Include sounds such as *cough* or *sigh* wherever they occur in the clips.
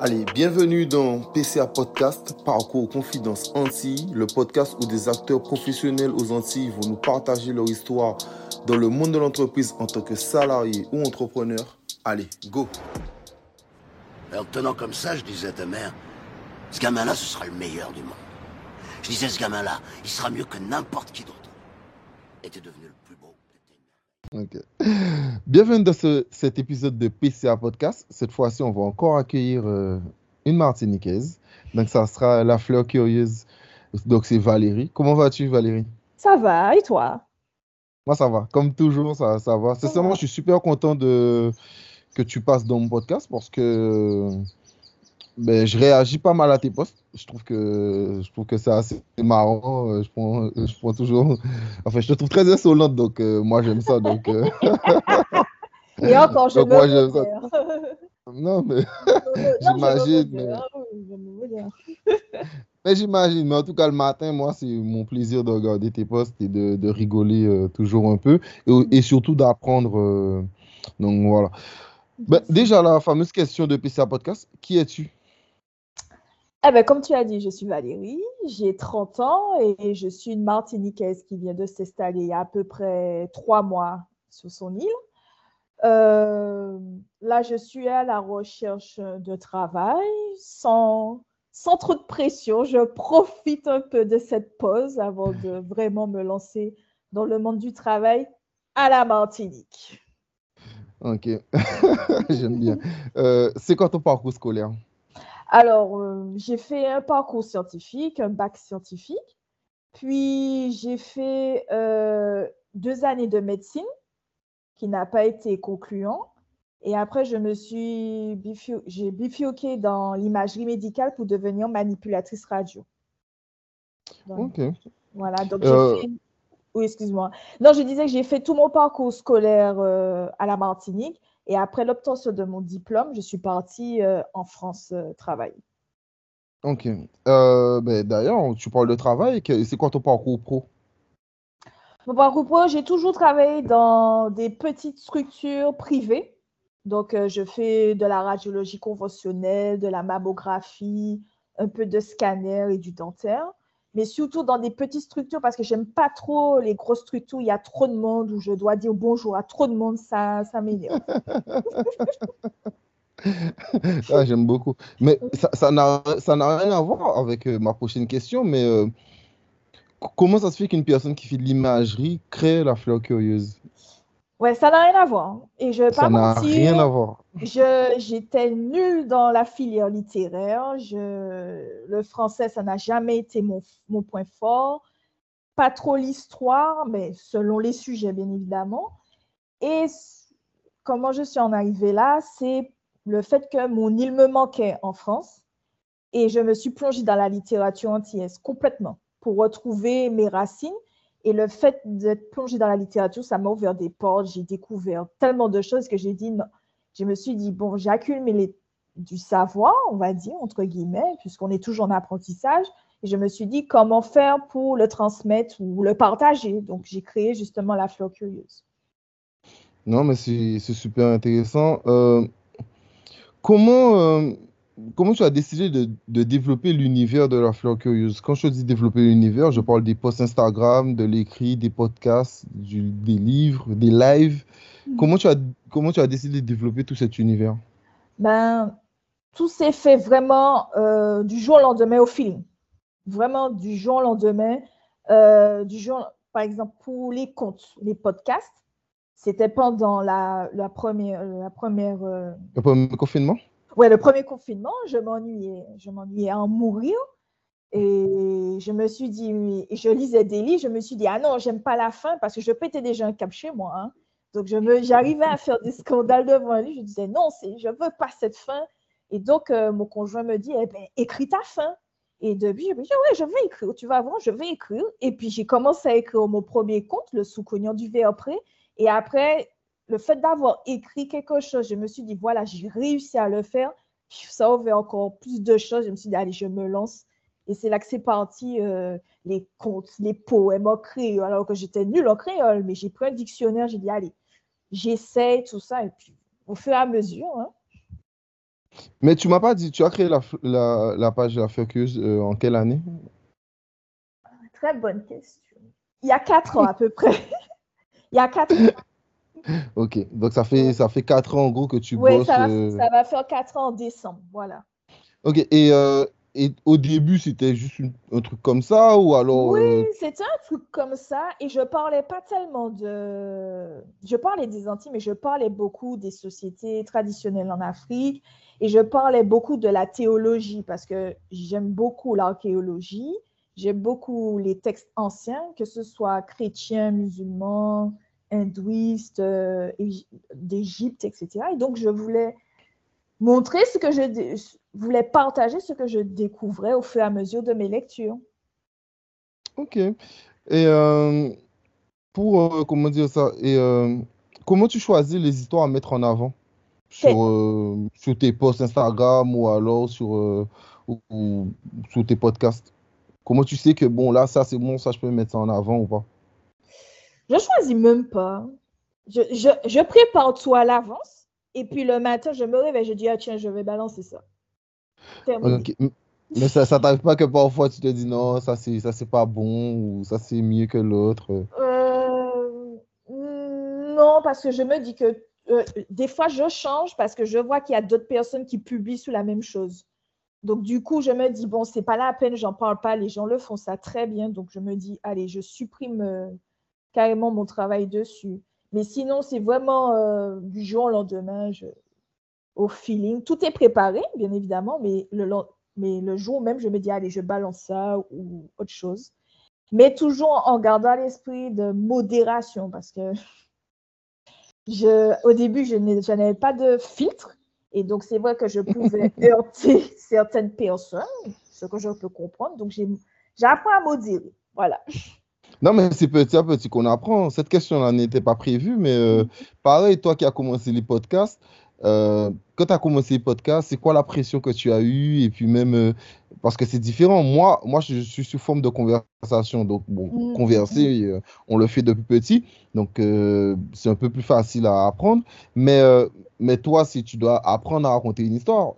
Allez, bienvenue dans PCA Podcast, Parcours Confidence Antilles, le podcast où des acteurs professionnels aux Antilles vont nous partager leur histoire dans le monde de l'entreprise en tant que salarié ou entrepreneur. Allez, go Alors, tenant comme ça, je disais à ta mère, ce gamin-là, ce sera le meilleur du monde. Je disais, ce gamin-là, il sera mieux que n'importe qui d'autre. Et t'es devenu le Bienvenue dans ce- cet épisode de PCA Podcast. Cette fois-ci, on va encore accueillir euh, une Martiniquaise. Donc, ça sera la fleur curieuse. Donc, c'est Valérie. Comment vas-tu, Valérie? Ça va, et toi? Moi, ça va. Comme toujours, ça, ça va. Sincèrement, je suis super content de... que tu passes dans mon podcast parce que ben, je réagis pas mal à tes posts. Je trouve que, je trouve que c'est assez marrant. Euh, Je prends, je prends toujours. *laughs* Enfin, je te trouve très insolente, donc euh, moi, j'aime ça. Donc, euh, Et encore, je Donc, moi, j'aime ça. *laughs* non, mais. *laughs* J'imagine, modère. Ah. Mais j'imagine, mais en tout cas, le matin, moi, c'est mon plaisir de regarder tes posts et de, de rigoler euh, toujours un peu et, et surtout d'apprendre. euh, donc voilà. Ben, déjà, la fameuse question de PCA Podcast, qui es-tu? Eh ben, comme tu as dit, je suis Valérie, j'ai 30 ans et je suis une Martiniquaise qui vient de s'installer il y a à peu près trois mois sur son île. Euh, là, je suis à la recherche de travail sans, sans trop de pression. Je profite un peu de cette pause avant de *laughs* vraiment me lancer dans le monde du travail à la Martinique. Ok, *laughs* j'aime bien. Euh, c'est quoi ton parcours scolaire? Alors, euh, j'ai fait un parcours scientifique, un bac scientifique, puis j'ai fait euh, deux années de médecine qui n'a pas été concluant. Et après, je me suis bifio- j'ai bifurqué dans l'imagerie médicale pour devenir manipulatrice radio. Donc, Ok. voilà, donc j'ai Euh, fait... Oui, excuse-moi. Non, je disais que j'ai fait tout mon parcours scolaire euh, à la Martinique et après l'obtention de mon diplôme, je suis partie euh, en France euh, travailler. Ok. Euh, ben, d'ailleurs, tu parles de travail. C'est quoi ton parcours pro? Mon parcours pro, j'ai toujours travaillé dans des petites structures privées. Donc, je fais de la radiologie conventionnelle, de la mammographie, un peu de scanner et du dentaire, mais surtout dans des petites structures parce que j'aime pas trop les grosses structures. Il y a trop de monde où je dois dire bonjour à trop de monde, ça, ça m'énerve. *laughs* Ah, j'aime beaucoup. Mais ça, n'a, ça rien à voir avec euh, ma prochaine question, mais euh, comment ça se fait qu'une personne qui fait de l'imagerie crée la fleur curieuse? Ouais, ça n'a rien à voir. Et je Ça n'a rien à voir. Je, j'étais nulle dans la filière littéraire. Je, le français, ça n'a jamais été mon, mon point fort. Pas trop l'histoire, mais selon les sujets, bien évidemment. Et comment je suis en arrivée là, c'est le fait que mon île me manquait en France. Et je me suis plongée dans la littérature antillaise complètement pour retrouver mes racines. Et le fait d'être plongée dans la littérature, ça m'a ouvert des portes. J'ai découvert tellement de choses que j'ai dit non. Je me suis dit, bon, j'ai accumulé du savoir, on va dire, entre guillemets, puisqu'on est toujours en apprentissage. Et je me suis dit, comment faire pour le transmettre ou le partager. Donc, j'ai créé justement la fleur curieuse. Non, mais c'est super intéressant. Euh, comment, euh, comment tu as décidé de, de développer l'univers de la fleur curieuse? Quand je dis développer l'univers, je parle des posts Instagram, de l'écrit, des podcasts, du- des livres, des lives. Comment tu as, comment tu as décidé de développer tout cet univers? Ben, tout s'est fait vraiment euh, du jour au lendemain au feeling. Vraiment du jour au lendemain. Euh, du jour, par exemple, pour les comptes, les podcasts, c'était pendant la, la première, la première euh, Le premier confinement? Ouais, le premier confinement, je m'ennuyais, je m'ennuyais à en mourir. Et je me suis dit, je lisais des livres, je me suis dit, ah non, j'aime pas la fin parce que je pétais déjà un cap chez moi. hein. Donc, j'arrivais à faire des scandales devant livre. Je disais, non, je veux pas cette fin. Et donc, euh, mon conjoint me dit, eh ben, écris ta fin. Et depuis, je me dis, ouais, je vais écrire. Tu vas voir, je vais écrire. Et puis, j'ai commencé à écrire mon premier conte, Le sous-cognant du verre. Et après, le fait d'avoir écrit quelque chose, je me suis dit, voilà, j'ai réussi à le faire. Ça a ouvert encore plus de choses. Je me suis dit, allez, je me lance. Et c'est là que c'est parti, euh, les contes, les poèmes en créole, alors que j'étais nulle en créole, mais j'ai pris un dictionnaire, j'ai dit, allez, j'essaie tout ça, et puis au fur et à mesure. hein. Mais tu m'as pas dit, tu as créé la, la, la page de la Focus euh, en quelle année? Très bonne question. Il y a quatre ans à peu près. *laughs* Il y a quatre ans. Ok, donc ça fait, ça fait quatre ans en gros que tu Oui, bosses. ça va, euh, ça va faire quatre ans en décembre. Voilà. Ok, et, euh, et au début, c'était juste une- un truc comme ça ou alors. Oui, euh, c'était un truc comme ça. Et je parlais pas tellement de. Je parlais des Antilles, mais je parlais beaucoup des sociétés traditionnelles en Afrique. Et je parlais beaucoup de la théologie parce que j'aime beaucoup l'archéologie. J'aime beaucoup les textes anciens, que ce soit chrétiens, musulmans, hindouistes, euh, Égy- d'Égypte, etc. Et donc, je voulais montrer ce que je voulais partager ce que je découvrais au fur et à mesure de mes lectures. Ok. Et euh, pour, euh, comment dire ça, et comment tu choisis les histoires à mettre en avant? Sur, sur tes posts Instagram ou alors sur, ou- ou sur tes podcasts? Comment tu sais que bon, là, ça c'est bon, ça je peux mettre ça en avant ou pas? Je choisis même pas. Je, je, je prépare tout à l'avance. Et puis le matin, je me réveille, je dis, ah tiens, je vais balancer ça. Mais ça, ça t'arrive pas que parfois tu te dis non, ça c'est ça c'est pas bon ou ça c'est mieux que l'autre? Euh, non, parce que je me dis que euh, des fois, je change parce que je vois qu'il y a d'autres personnes qui publient sur la même chose. Donc, du coup, je me dis, bon, c'est pas la peine, j'en parle pas, les gens le font ça très bien. Donc, je me dis, allez, je supprime euh, carrément mon travail dessus. Mais sinon, c'est vraiment euh, du jour au lendemain, je- au feeling. Tout est préparé, bien évidemment, mais le, len- mais le jour même, je me dis, allez, je balance ça ou autre chose. Mais toujours en gardant l'esprit de modération, parce que *laughs* je, au début, je n'avais pas de filtre. Et donc, c'est vrai que je pouvais *laughs* heurter certaines personnes, ce que je peux comprendre. Donc, j'ai- j'apprends à modérer. Voilà. Non, mais c'est petit à petit qu'on apprend. Cette question-là n'était pas prévue, mais euh, pareil, toi qui as commencé les podcasts, euh, quand tu as commencé les podcasts, c'est quoi la pression que tu as eue? Et puis même, euh, parce que c'est différent. Moi, moi, je suis sous forme de conversation. Donc, bon, Mhm. converser, euh, on le fait depuis petit. Donc, c'est un peu plus facile à apprendre. Mais, mais toi, si tu dois apprendre à raconter une histoire,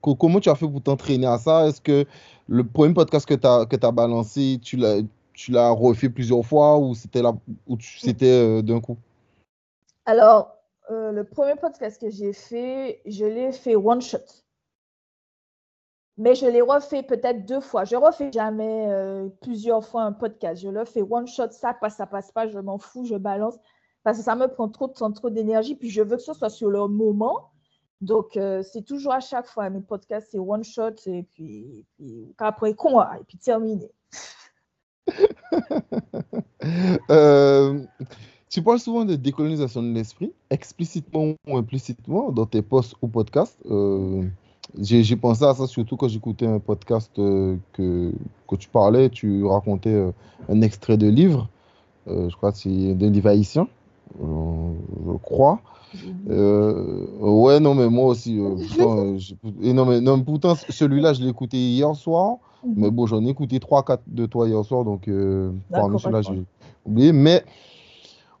co- comment tu as fait pour t'entraîner à ça? Est-ce que le premier podcast que tu as, que tu as balancé, tu l'as tu l'as refait plusieurs fois ou c'était c'était euh, d'un coup? Alors, euh, le premier podcast que j'ai fait, je l'ai fait one shot. Mais je l'ai refait peut-être deux fois. Je refais jamais euh, plusieurs fois un podcast. Je le fais one shot, ça passe, ça passe pas, je m'en fous, je balance. Parce que ça me prend trop de temps, trop d'énergie. Puis je veux que ce soit sur le moment. Donc, c'est toujours à chaque fois. Mes podcasts, c'est one shot et puis, puis après, quoi, et puis terminé. *laughs* *laughs* Euh, tu parles souvent de décolonisation de l'esprit, explicitement ou implicitement, dans tes posts ou podcasts. Euh, j'ai pensé à ça surtout quand j'écoutais un podcast euh, que, que tu parlais, tu racontais un extrait de livre, je crois que c'est d'un livre haïtien, je crois. Euh, ouais, non, mais moi aussi. euh, *laughs* euh, et non, mais, non, mais pourtant, celui-là, je l'ai écouté hier soir. Mais bon, j'en ai écouté 3-4 de toi hier soir, donc euh, parmi D'accord, ceux-là, j'ai oublié. Mais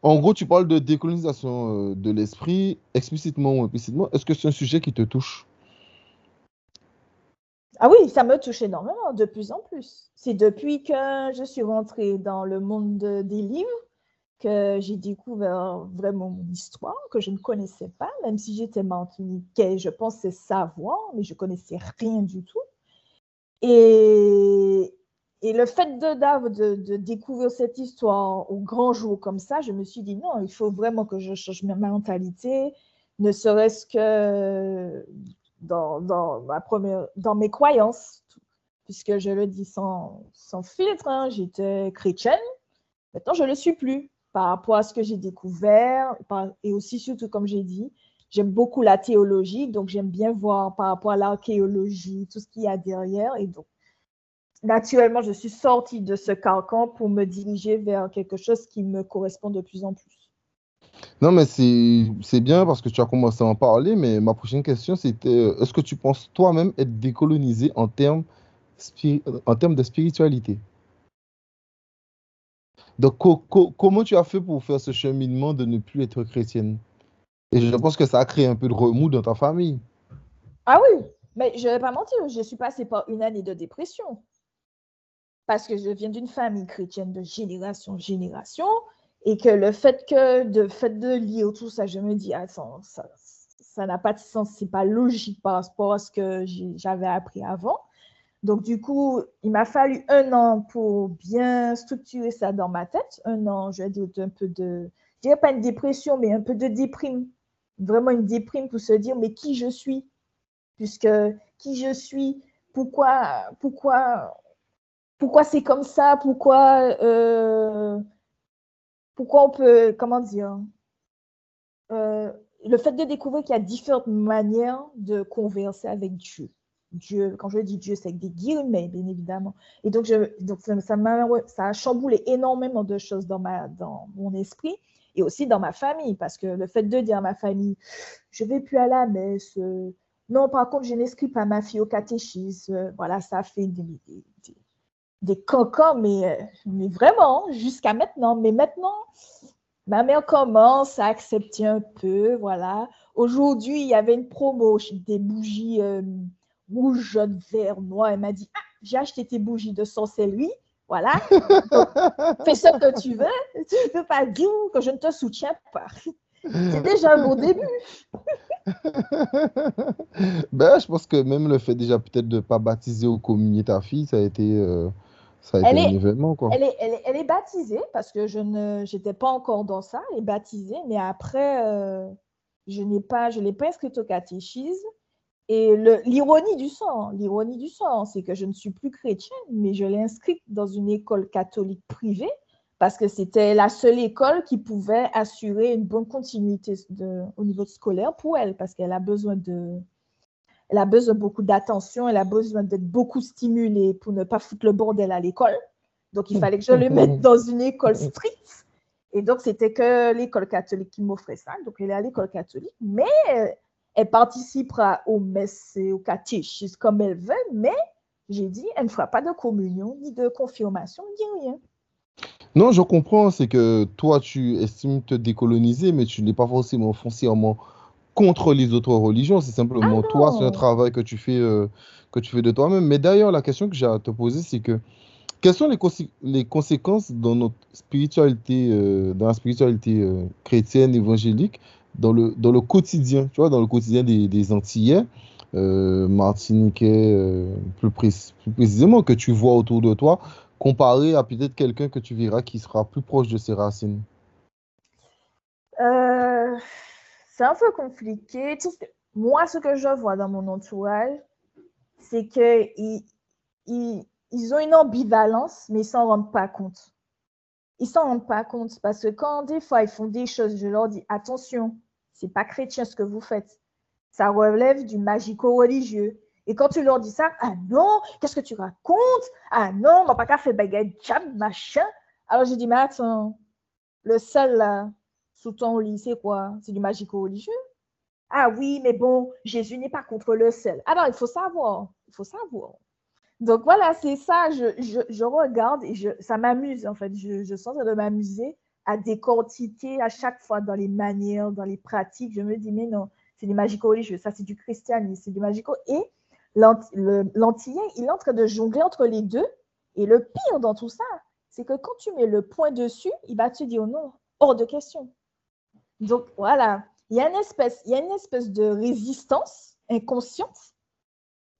en gros, tu parles de décolonisation euh, de l'esprit, explicitement ou implicitement. Est-ce que c'est un sujet qui te touche? Ah oui, ça me touche énormément, de plus en plus. C'est depuis que je suis rentrée dans le monde de- des livres que j'ai découvert vraiment mon histoire, que je ne connaissais pas, même si j'étais martiniquais, je pensais savoir, mais je connaissais rien du tout. Et, le fait de, de, de découvrir cette histoire au grand jour comme ça, je me suis dit non, il faut vraiment que je change ma mentalité, ne serait-ce que dans, ma première, dans mes croyances, puisque je le dis sans, sans filtre, hein, j'étais chrétienne, maintenant je ne le suis plus par rapport à ce que j'ai découvert, et aussi surtout comme j'ai dit, j'aime beaucoup la théologie, donc j'aime bien voir par rapport à l'archéologie, tout ce qu'il y a derrière, et donc naturellement je suis sortie de ce carcan pour me diriger vers quelque chose qui me correspond de plus en plus. Non, mais c'est bien parce que tu as commencé à en parler, mais ma prochaine question, c'était euh, est-ce que tu penses toi-même être décolonisé en termes en termes de spiritualité? Donc, co- co- comment tu as fait pour faire ce cheminement de ne plus être chrétienne? Et je pense que ça a créé un peu de remous dans ta famille. Ah oui, mais je ne vais pas mentir, je suis passée par une année de dépression. Parce que je viens d'une famille chrétienne de génération en génération. Et que le fait que de fait de lire tout ça, je me dis, attends, ça n'a pas de sens, c'est pas logique par rapport à ce que j'avais appris avant. Donc, du coup, il m'a fallu un an pour bien structurer ça dans ma tête. Un an, je vais dire, un peu de, je dirais pas une dépression, mais un peu de déprime. Vraiment une déprime pour se dire, mais qui je suis? Puisque qui je suis? Pourquoi, pourquoi, pourquoi c'est comme ça? Pourquoi, euh, pourquoi on peut, comment dire? Euh, Le fait de découvrir qu'il y a différentes manières de converser avec Dieu. Dieu, quand je dis Dieu, c'est avec des guillemets, bien évidemment. Et donc, je, donc ça, ça a chamboulé énormément de choses dans, ma, dans mon esprit et aussi dans ma famille, parce que le fait de dire à ma famille, je vais plus à la messe, euh, non, par contre, je n'inscris pas ma fille au catéchisme, voilà, ça fait des, des, mais, euh, mais vraiment, jusqu'à maintenant. Mais maintenant, ma mère commence à accepter un peu, voilà. Aujourd'hui, il y avait une promo des bougies euh, rouge, jaune, vert, noir. Elle m'a dit, ah, j'ai acheté tes bougies de sorcellerie. Voilà. *laughs* fais ce que tu veux. Tu ne peux pas dire que je ne te soutiens pas. C'est déjà un bon début. *laughs* ben, je pense que même le fait déjà peut-être de ne pas baptiser ou communier ta fille, ça a été, euh, ça a été un événement. Quoi. Elle, est, elle, est, elle, est, baptisée parce que je n'étais pas encore dans ça. Elle est baptisée, mais après, euh, je n'ai pas, je l'ai pas inscrite au catéchisme. Et l'ironie du sang, l'ironie du sang, c'est que je ne suis plus chrétienne, mais je l'ai inscrite dans une école catholique privée parce que c'était la seule école qui pouvait assurer une bonne continuité de, au niveau scolaire pour elle, parce qu'elle a besoin de, elle a besoin beaucoup d'attention, elle a besoin d'être beaucoup stimulée pour ne pas foutre le bordel à l'école. Donc, il fallait que je le *laughs* mette dans une école stricte. Et donc, c'était que l'école catholique qui m'offrait ça. Donc, elle est à l'école catholique, mais elle participera aux messes et au catéchisme comme elle veut, mais j'ai dit, elle ne fera pas de communion, ni de confirmation, ni rien. Non, je comprends, c'est que toi, tu estimes te décoloniser, mais tu n'es pas forcément foncièrement contre les autres religions. C'est simplement ah toi, c'est un travail que tu fais, euh, que tu fais de toi-même. Mais d'ailleurs, la question que j'ai à te poser, c'est que quelles sont les, les conséquences dans notre spiritualité, euh, dans la spiritualité euh, chrétienne, évangélique, dans le, dans le quotidien, tu vois, dans le quotidien des, Antillais, euh, Martiniquais, euh, plus, précisément, que tu vois autour de toi, comparé à peut-être quelqu'un que tu verras qui sera plus proche de ses racines euh, C'est un peu compliqué. Moi, ce que je vois dans mon entourage, c'est qu'ils ils, ils ont une ambivalence, mais ils s'en rendent pas compte ils s'en rendent pas compte parce que quand des fois ils font des choses, je leur dis attention, c'est pas chrétien ce que vous faites. Ça relève du magico-religieux. Et quand tu leur dis ça, ah non, qu'est-ce que tu racontes? Ah non, on pas qu'à faire baguette jam, machin. Alors je dis, mais attends, le sel là, sous ton lit, c'est quoi? C'est du magico-religieux? Ah oui, mais bon, Jésus n'est pas contre le sel. Alors il faut savoir, il faut savoir. Donc voilà, c'est ça, je, regarde et je, ça m'amuse en fait. Je, je sens de m'amuser à décortiquer à chaque fois dans les manières, dans les pratiques. Je me dis, mais non, c'est du magico-religieux, ça c'est du christianisme, c'est du magico. Et l'antillien, il est en train de jongler entre les deux. Et le pire dans tout ça, c'est que quand tu mets le point dessus, il va te dire non, hors de question. Donc voilà, il y a une espèce, il y a une espèce de résistance inconsciente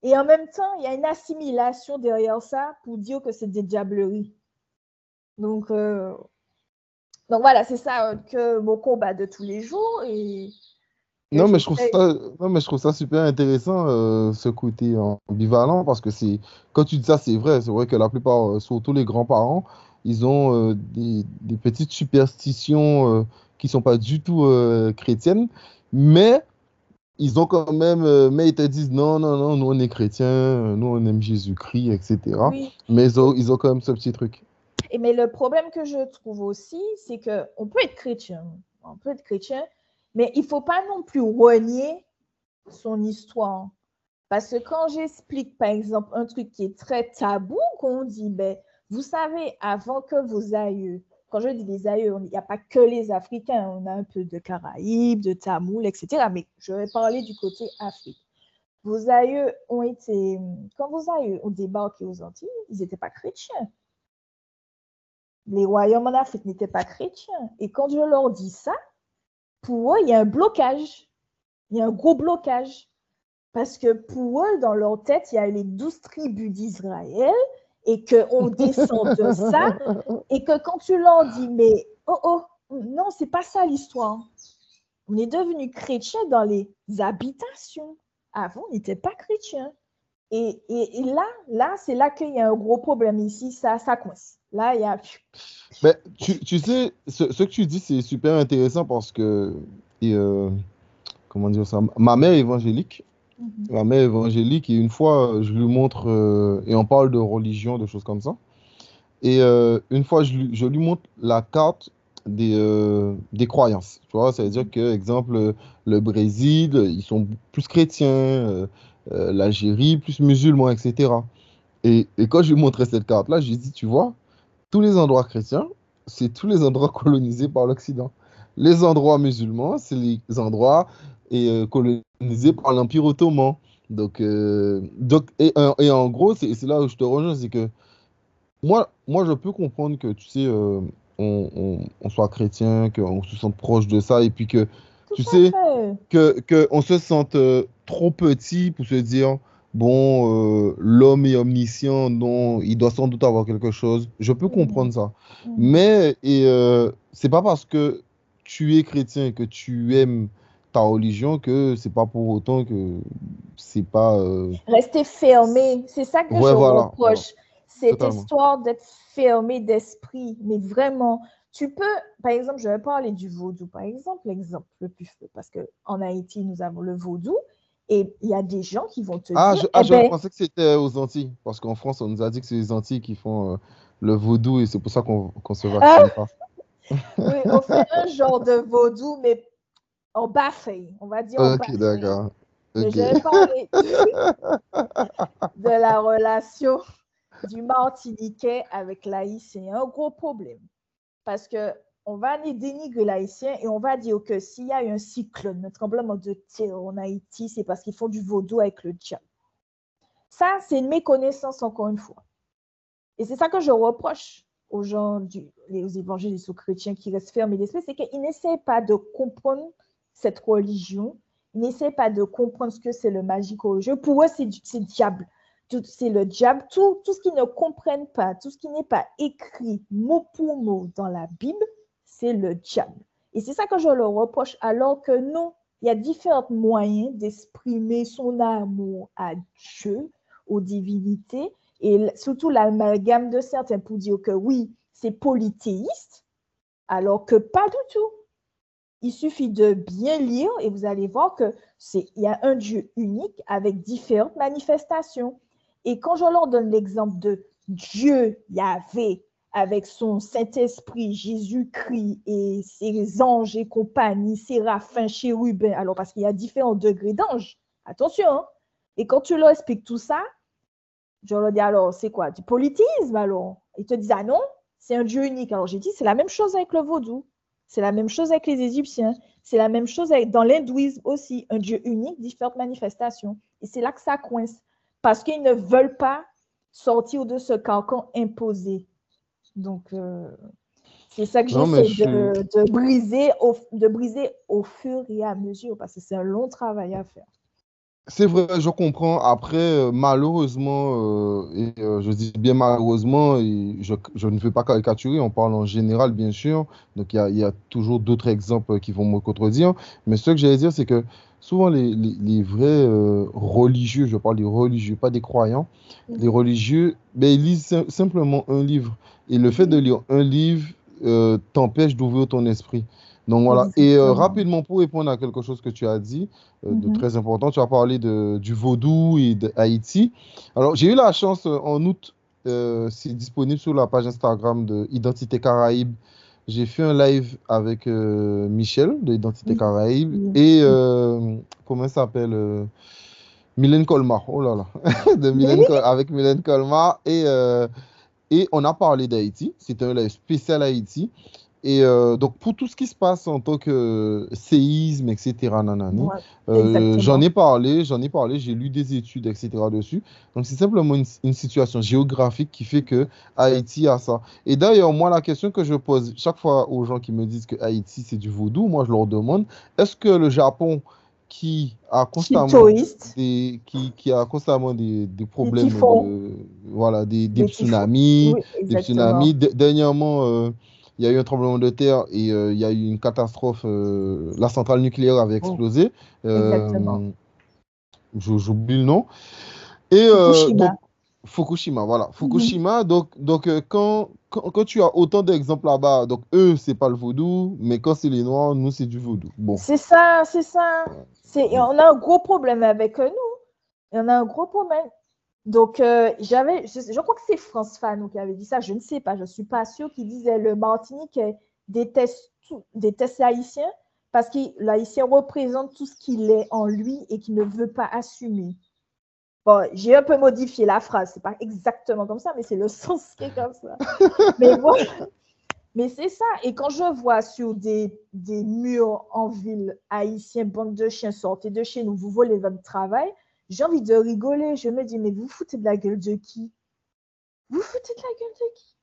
et en même temps, il y a une assimilation derrière ça pour dire que c'est des diableries. Donc, euh, donc voilà, c'est ça euh, que mon combat de tous les jours. Et, non, mais je trouve ça, non, mais je trouve ça super intéressant, euh, ce côté ambivalent, parce que c'est, quand tu dis ça, c'est vrai. C'est vrai que la plupart, surtout les grands-parents, ils ont des, des, petites superstitions qui ne sont pas du tout chrétiennes, mais ils ont quand même, euh, mais ils te disent non, non, non, nous on est chrétiens, euh, nous on aime Jésus-Christ, etc. Mais ils ont, ils ont, quand même ce petit truc. Et mais le problème que je trouve aussi, c'est qu'on peut être chrétien, on peut être chrétien, mais il ne faut pas non plus renier son histoire. Parce que quand j'explique, par exemple, un truc qui est très tabou, qu'on dit, ben, vous savez, avant que vos aïeux quand je dis les aïeux, il n'y a pas que les Africains, on a un peu de Caraïbes, de Tamoul, etc. Mais je vais parler du côté Afrique. vos aïeux ont été, quand vos aïeux ont débarqué aux Antilles, ils n'étaient pas chrétiens. Les royaumes en Afrique n'étaient pas chrétiens. Et quand je leur dis ça, pour eux, il y a un blocage. Il y a un gros blocage. Parce que pour eux, dans leur tête, il y a les douze tribus d'Israël et qu'on *laughs* descend de ça. Et que quand tu leur dis, mais oh oh, non, c'est pas ça l'histoire. On est devenu chrétien dans les habitations. Avant, on n'était pas chrétien. Et, et, là, là c'est là qu'il y a un gros problème ici, ça, ça coince. Là, il y a. Ben, tu, tu, sais, ce, ce, que tu dis, c'est super intéressant parce que, et, euh, comment dire ça, ma mère évangélique, -hmm. ma mère évangélique, et une fois, je lui montre, euh, et on parle de religion, de choses comme ça, et euh, une fois, je, lui montre la carte des, euh, des croyances. Tu vois, ça veut dire que, exemple, le Brésil, ils sont plus chrétiens, l'Algérie, plus musulmans, etc. Et, et, quand je lui montrais cette carte-là, je lui ai dit, tu vois, tous les endroits chrétiens, c'est tous les endroits *laughs* colonisés par l'Occident. Les endroits musulmans, c'est les endroits et, euh, colonisés par l'Empire ottoman. Donc, euh, donc et, et, en gros, c'est là où je te rejoins, c'est que moi, moi, je peux comprendre que, tu sais, euh, on, on, on, soit chrétien, qu'on se sente proche de ça, et puis que, Tout tu sais, fait. que, se sente euh, trop petit pour se dire, bon, euh, l'homme est omniscient, non, il doit sans doute avoir quelque chose. Je peux comprendre ça. Mhm. Mais et euh, c'est pas parce que tu es chrétien que tu aimes ta religion que c'est pas pour autant que c'est pas. euh, Rester fermé, c'est ça que Ouais, je voilà, reproche. Cette Totalement. histoire d'être fermé d'esprit, mais vraiment, tu peux, par exemple, je vais parler du vaudou, par exemple, l'exemple le plus parce qu'en Haïti, nous avons le vaudou, et il y a des gens qui vont te Ah, dire, je, ah, eh je ben, pensais que c'était aux Antilles, parce qu'en France, on nous a dit que c'est les Antilles qui font euh, le vaudou et c'est pour ça qu'on se vaccine pas. oui, on fait un genre de vaudou, mais en bafé, on va dire Ok, d'accord. Mais Ok. je vais parler *laughs* de la relation du Martiniquais avec l'Haïtien. Un gros problème. Parce que on va dénigrer l'Haïtien et on va dire que s'il y a eu un cyclone, un tremblement de terre en Haïti, c'est parce qu'ils font du vaudou avec le diable. Ça, c'est une méconnaissance, encore une fois. Et c'est ça que je reproche aux gens, du, aux évangélistes, aux chrétiens qui restent fermés d'esprit, c'est qu'ils n'essaient pas de comprendre cette religion, n'essaient pas de comprendre ce que c'est le magique au jeu. Pour eux, c'est le diable. C'est le diable. Tout, tout ce qu'ils ne comprennent pas, tout ce qui n'est pas écrit mot pour mot dans la Bible, c'est le diable. Et c'est ça que je leur reproche, alors que non, il y a différents moyens d'exprimer son amour à Dieu, aux divinités, et surtout l'amalgame de certains pour dire que oui, c'est polythéiste, alors que pas du tout. Il suffit de bien lire et vous allez voir que c'est il y a un Dieu unique avec différentes manifestations. Et quand je leur donne l'exemple de Dieu Yahvé avec son Saint-Esprit, Jésus-Christ et ses anges et compagnie, séraphins, chérubins, alors parce qu'il y a différents degrés d'anges, attention. Hein? Et quand tu leur expliques tout ça, je leur dis alors, c'est quoi? Du politisme alors? Ils te disent, ah non, c'est un Dieu unique. Alors j'ai dit, c'est la même chose avec le vaudou. C'est la même chose avec les Égyptiens. C'est la même chose avec, dans l'hindouisme aussi. Un Dieu unique, différentes manifestations. Et c'est là que ça coince. Parce qu'ils ne veulent pas sortir de ce carcan imposé. Donc, euh, c'est ça que j'essaie je... de, de, briser au, de briser au fur et à mesure. Parce que c'est un long travail à faire. C'est vrai, je comprends. Après, euh, malheureusement, euh, et euh, je dis bien malheureusement, et je, je, ne veux pas caricaturer, on parle en général, bien sûr. Donc, il y a, y a, toujours d'autres exemples qui vont me contredire. Mais ce que j'allais dire, c'est que souvent, les, les, les vrais religieux, je parle des religieux, pas des croyants, mmh. les religieux, ben, ils lisent simplement un livre. Et le fait de lire un livre t'empêche d'ouvrir ton esprit. Donc voilà. Et euh, rapidement, pour répondre à quelque chose que tu as dit, euh, mm -hmm. de Mhm. très important, tu as parlé de, du vaudou et d'Haïti. Alors, j'ai eu la chance euh, en août, c'est disponible sur la page Instagram de Identité Caraïbe. J'ai fait un live avec Michel de Identité. Caraïbe et comment ça s'appelle Mylène Colmar. Oh là là. *laughs* de Mylène Col- avec Mylène Colmar. Et, et on a parlé d'Haïti. C'était un live spécial Haïti. Et euh, donc, pour tout ce qui se passe en tant que séisme, etc., Ouais, euh, j'en ai parlé, j'en ai parlé, j'ai lu des études, etc., dessus. Donc, c'est simplement une, une situation géographique qui fait que Haïti a ça. Et d'ailleurs, moi, la question que je pose chaque fois aux gens qui me disent que Haïti, c'est du vaudou, moi, je leur demande, est-ce que le Japon, qui a constamment des, qui, qui a constamment des, des problèmes voilà, des, des tsunamis, oui, des tsunamis. Dernièrement, euh, il y a eu un tremblement de terre et euh, il y a eu une catastrophe. euh, la centrale nucléaire avait Oh, explosé. Euh, exactement. j'ou- j'oublie le nom. Et Fukushima. donc, Fukushima, voilà. Fukushima, donc, donc quand, quand, quand tu as autant d'exemples là-bas, donc eux, c'est pas le vaudou, mais quand c'est les noirs, nous, c'est du vaudou. Bon. C'est ça, c'est ça. Et on a un gros problème avec nous. Et on a un gros problème. Donc, euh, j'avais, je, crois que c'est France Fanon qui avait dit ça, je ne sais pas, je ne suis pas sûre, qui disait le Martinique déteste, tout, déteste l'haïtien parce que l'haïtien représente tout ce qu'il est en lui et qu'il ne veut pas assumer. Bon, j'ai un peu modifié la phrase, c'est pas exactement comme ça, mais c'est le *laughs* sens qui est comme ça. mais bon, *laughs* mais c'est ça. Et quand je vois sur des, des murs en ville haïtiens, bande de chiens, sortez de chez nous, vous volez votre travail, j'ai envie de rigoler. Je me dis, mais vous foutez de la gueule de qui? Vous foutez de la gueule de qui?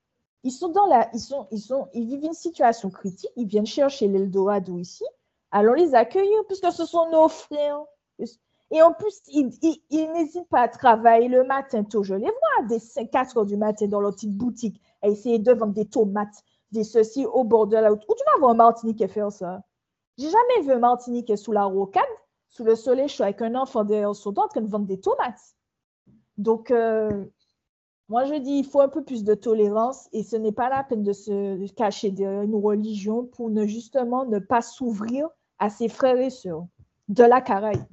Ils sont dans la, ils sont, ils sont, ils vivent une situation critique. Ils viennent chercher l'Eldorado ici. Allons les accueillir puisque ce sont nos frères. Et en plus, ils, n'hésitent pas à travailler le matin tôt. Je les vois dès 5, 4 heures du matin dans leur petite boutique à essayer de vendre des tomates, des ceci au bord de la route. Où tu vas voir un Martiniquais faire ça? J'ai jamais vu un Martiniquais sous la rocade, sous le soleil chaud, avec un enfant derrière son dos en train de vendre des tomates. Donc, euh, moi, je dis, il faut un peu plus de tolérance et ce n'est pas la peine de se cacher derrière une religion pour ne justement ne pas s'ouvrir à ses frères et sœurs de la Caraïbe.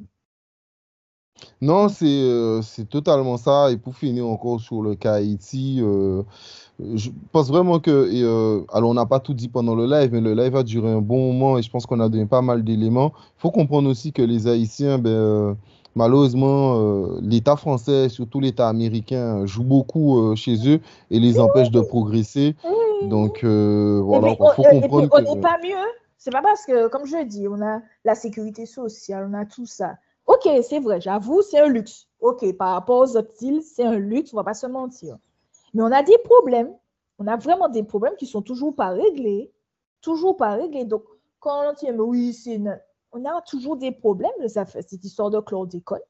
Non, c'est euh, c'est totalement ça. Et pour finir encore sur le cas Haïti, euh, je pense vraiment que, et, euh, alors on n'a pas tout dit pendant le live, mais le live a duré un bon moment et je pense qu'on a donné pas mal d'éléments. Il faut comprendre aussi que les Haïtiens, ben, malheureusement, l'État français, surtout l'État américain, joue beaucoup chez eux et les empêche de progresser. Donc voilà, il on- faut puis, comprendre on que... n'est pas mieux. C'est pas parce que, comme je dis, on a la sécurité sociale, on a tout ça. Ok, c'est vrai, j'avoue, c'est un luxe. Ok, par rapport aux autres îles, c'est un luxe, on va pas se mentir. Mais on a des problèmes. On a vraiment des problèmes qui sont toujours pas réglés. Toujours pas réglés. Donc, quand on dit, mais oui, c'est on a toujours des problèmes de cette histoire de chlordécone,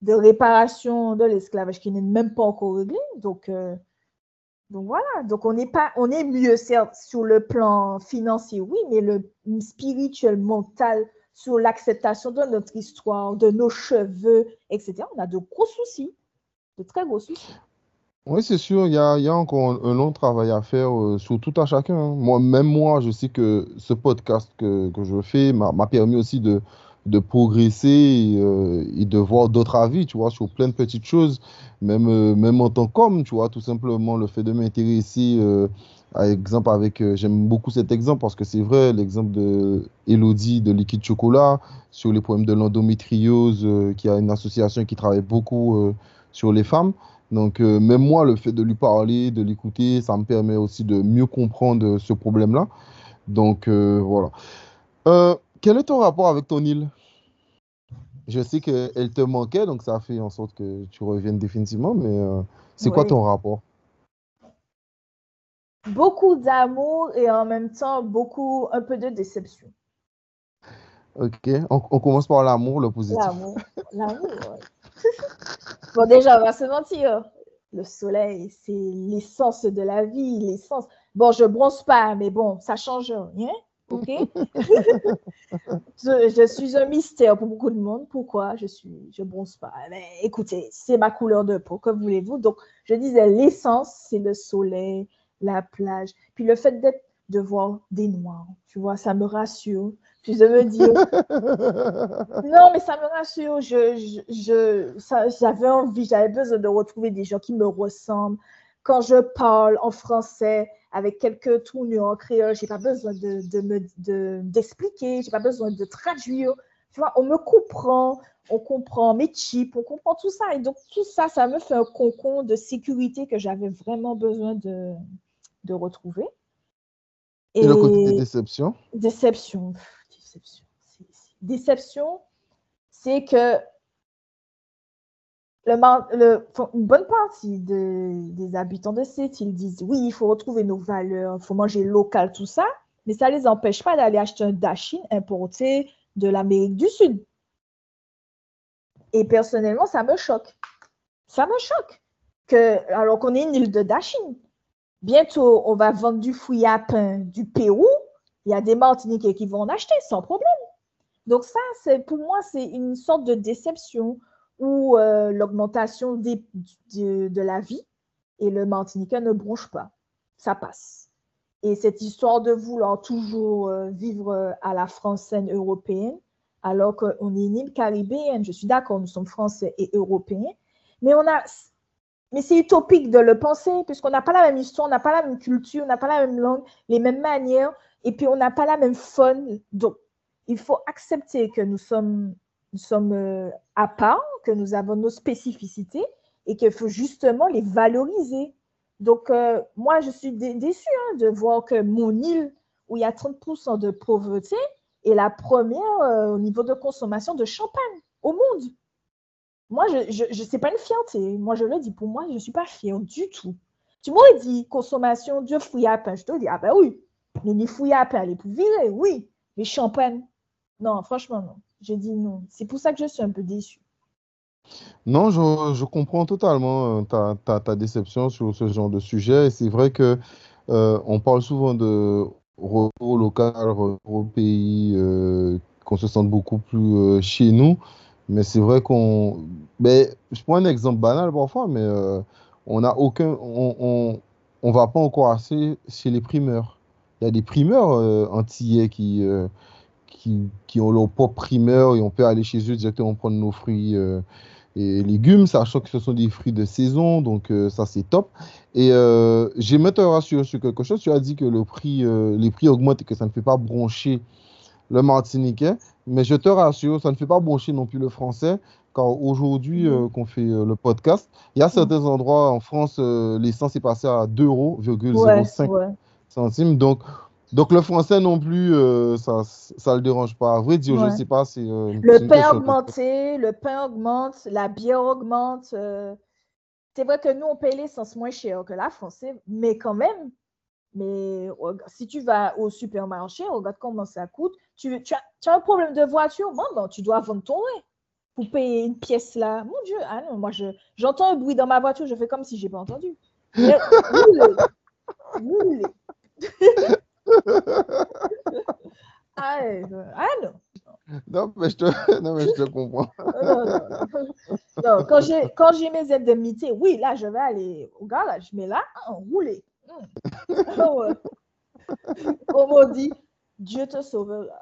de réparation de l'esclavage qui n'est même pas encore réglé. Donc, euh, donc voilà, donc on n'est pas, on est mieux certes sur le plan financier, oui, mais le spirituel, mental, sur l'acceptation de notre histoire, de nos cheveux, etc. On a de gros soucis, de très gros soucis. Oui, c'est sûr, il y a, encore un, long travail à faire euh, sur tout un chacun. hein. Moi, même moi, je sais que ce podcast que, que je fais m'a permis aussi de, de progresser et, euh, et de voir d'autres avis, tu vois, sur plein de petites choses, même, euh, même en tant qu'homme, tu vois, tout simplement le fait de m'intéresser, euh, à exemple, avec, euh, j'aime beaucoup cet exemple parce que c'est vrai, l'exemple de Elodie de Liquide Chocolat sur les problèmes de l'endométriose, qui a une association qui travaille beaucoup sur les femmes. Donc, même moi, le fait de lui parler, de l'écouter, ça me permet aussi de mieux comprendre ce problème-là. Donc, voilà. Quel est ton rapport avec ton île? Je sais qu'elle te manquait, donc ça a fait en sorte que tu reviennes définitivement, mais euh, c'est quoi ton rapport? Beaucoup d'amour et en même temps beaucoup, un peu de déception. Ok, on, on commence par l'amour, le positif. L'amour, l'amour, ouais. *laughs* Bon, déjà, on va se mentir. Le soleil, c'est l'essence de la vie, l'essence. Bon, je bronze pas, mais bon, ça change rien, ok? *laughs* je, je suis un mystère pour beaucoup de monde. Pourquoi je suis, je bronze pas? Mais écoutez, c'est ma couleur de peau, comme voulez-vous. Donc, je disais, l'essence, c'est le soleil, la plage. Puis le fait d'être, de voir des noirs, tu vois, ça me rassure. Puis de me dire, *laughs* non, mais ça me rassure. Je, je, je- ça- j'avais envie, j'avais besoin de retrouver des gens qui me ressemblent. Quand je parle en français avec quelques tournures en créole, j'ai pas besoin de, de me, de, d'expliquer, j'ai pas besoin de traduire. Tu vois, on me comprend, on comprend mes chips, on comprend tout ça. Et donc, tout ça, ça me fait un concon de sécurité que j'avais vraiment besoin de, de retrouver. Et, le côté Déception? Déception. Déception, c'est que une bonne partie des habitants de cette île disent oui, il faut retrouver nos valeurs, il faut manger local, tout ça, mais ça ne les empêche pas d'aller acheter un dashing importé de l'Amérique du Sud. Et personnellement, ça me choque. Ça me choque. Que, alors qu'on est une île de dashing, bientôt on va vendre du fruit à pain du Pérou, il y a des Martiniquais qui vont en acheter sans problème. Donc ça, pour moi, c'est une sorte de déception où euh, l'augmentation de, la vie et le Martiniquais ne bronche pas. Ça passe. Et cette histoire de vouloir toujours euh, vivre euh, à la française européenne, alors qu'on est une île caribéenne, je suis d'accord, nous sommes français et européens, mais on a, mais c'est utopique de le penser, puisqu'on n'a pas la même histoire, on n'a pas la même culture, on n'a pas la même langue, les mêmes manières, et puis on n'a pas la même faune. Donc, il faut accepter que nous sommes, nous sommes à part, que nous avons nos spécificités et qu'il faut justement les valoriser. Donc, euh, moi, je suis déçue hein, de voir que mon île, où il y a 30% de pauvreté, est la première euh, au niveau de consommation de champagne au monde. Moi, je ne sais pas une fierté. Moi, je le dis, pour moi, je ne suis pas fière du tout. Tu m'aurais dit consommation de fruits à pain. Je te dis, ah ben oui, nous ni fruits à pain, les virer, oui. Mais champagne, non, franchement, non. J'ai dit non. C'est pour ça que je suis un peu déçue. Non, je, comprends totalement euh, ta, déception sur ce genre de sujet. Et c'est vrai que euh, on parle souvent de retour local, retour au pays, euh, qu'on se sente beaucoup plus chez nous. Mais c'est vrai qu'on. Ben, je prends un exemple banal parfois, mais on n'a aucun. On, on, va pas encore assez chez les primeurs. Il y a des primeurs antillais qui, qui, qui, ont leur propre primeur et on peut aller chez eux directement prendre nos fruits et légumes, sachant que ce sont des fruits de saison, donc euh, ça c'est top. Et euh, j'aimerais te rassurer sur quelque chose. Tu as dit que le prix, euh, les prix augmentent et que ça ne fait pas broncher le martiniquais, mais je te rassure, ça ne fait pas broncher non plus le français, car aujourd'hui mm. qu'on fait le podcast, il y a certains endroits en France, l'essence est passée à 2,05 centimes. Donc donc le français non plus, euh, ça ne le dérange pas. À vrai dire, je ne sais pas si... Euh, le pain augmenté, le pain augmente, la bière augmente. Euh. C'est vrai que nous, on paye l'essence moins cher que la française, mais quand même, mais si tu vas au supermarché, regarde comment ça coûte. Tu, tu, as, tu as, un problème de voiture, bon, bon, tu dois vendre ton lait pour payer une pièce là. Mon Dieu, ah non, moi, j'entends un bruit dans ma voiture, je fais comme si je n'ai pas entendu. Mais, *laughs* *laughs* ah, ah, non. Non, mais je te, *laughs* non, mais je te comprends. *laughs* non, quand j'ai, quand j'ai mes indemnités, oui, là, je vais aller au garage, mais là, rouler. Hmm. Comme on dit, Dieu te sauve là.